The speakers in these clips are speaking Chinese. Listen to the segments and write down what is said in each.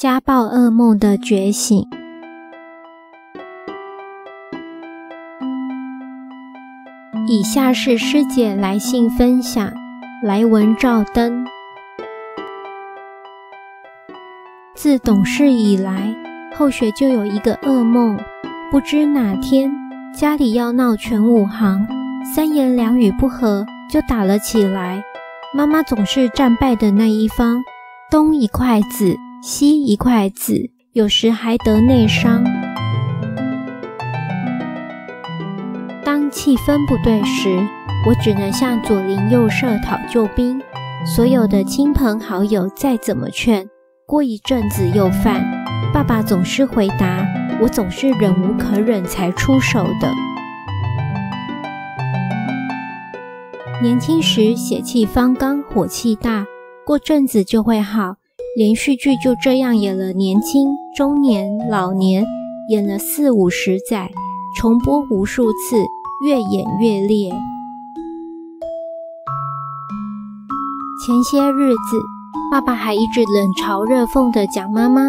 家暴噩梦的觉醒。以下是师姐来信分享，来文照灯。自懂事以来，后学就有一个噩梦，不知哪天家里要闹全武行，三言两语不合就打了起来。妈妈总是战败的那一方，东一块子，吸一块子，有时还得内伤。当气氛不对时，我只能向左邻右舍讨救兵。所有的亲朋好友再怎么劝，过一阵子又犯。爸爸总是回答，我总是忍无可忍才出手的。年轻时血气方刚，火气大，过阵子就会好。连续剧就这样演了年轻、中年、老年，演了四五十载，重播无数次，越演越烈。前些日子，爸爸还一直冷嘲热讽地讲妈妈，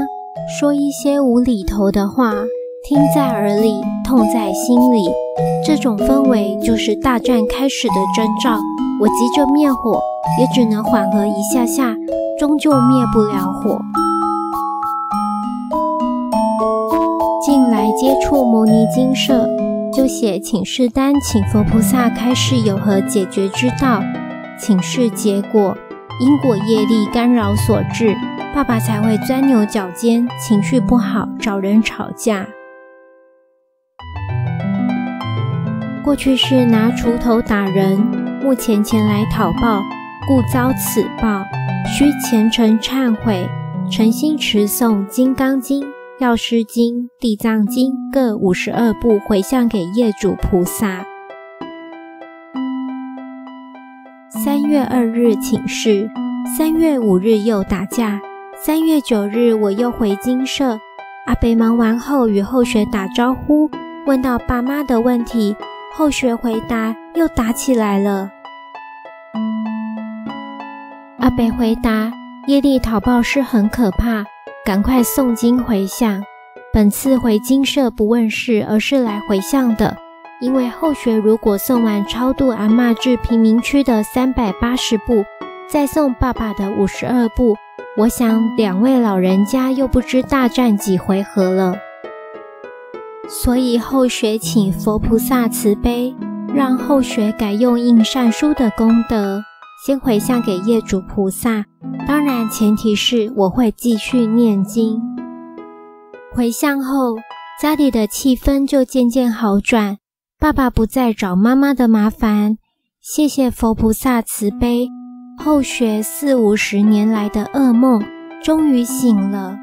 说一些无厘头的话，听在耳里，痛在心里。这种氛围就是大战开始的征兆。我急着灭火，也只能缓和一下下，终究灭不了火。近来接触牟尼精舍，就写请示单，请佛菩萨开示有何解决之道。请示结果，因果业力干扰所致，爸爸才会钻牛角尖，情绪不好，找人吵架。过去是拿锄头打人，目前前来讨报，故遭此报，需虔诚忏悔，诚心持诵《金刚经》《药师经》《地藏经》各五十二部回向给业主菩萨。三月二日请示，三月五日又打架，三月九日我又回精舍，阿北忙完后与后学打招呼，问到爸妈的问题。后学回答，又打起来了。阿北回答：业力讨报是很可怕，赶快诵经回向。本次回精舍不问事，而是来回向的。因为后学如果送完超度阿嬷至贫民区的三百八十部，再送爸爸的五十二部，我想两位老人家又不知大战几回合了。所以后学请佛菩萨慈悲，让后学改用印善书的功德，先回向给业主菩萨。当然，前提是我会继续念经。回向后，家里的气氛就渐渐好转，爸爸不再找妈妈的麻烦。谢谢佛菩萨慈悲，后学四五十年来的噩梦终于醒了。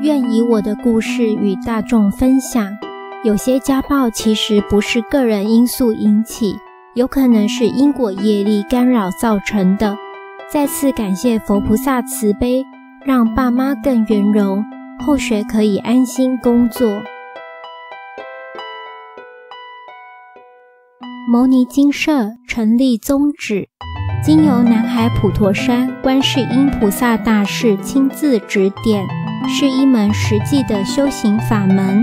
愿以我的故事与大众分享，有些家暴其实不是个人因素引起，有可能是因果业力干扰造成的。再次感谢佛菩萨慈悲，让爸妈更圆融，后学可以安心工作。牟尼精舍成立宗旨，经由南海普陀山观世音菩萨大士亲自指点。是一门实际的修行法门，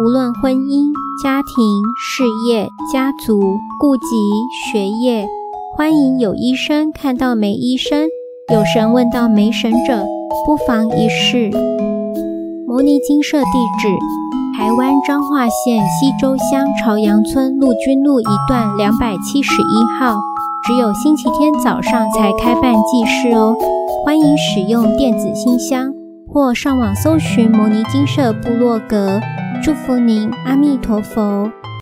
无论婚姻、家庭、事业、家族、顾及、学业，欢迎有医生看到没医生，有神问到没神者，不妨一试。摩尼金舍地址：台湾彰化县溪州乡朝阳村陆军路一段两百七十一号，只有星期天早上才开办祭事哦。欢迎使用电子信箱或上网搜寻摩尼金舍部落格，祝福您，阿弥陀佛。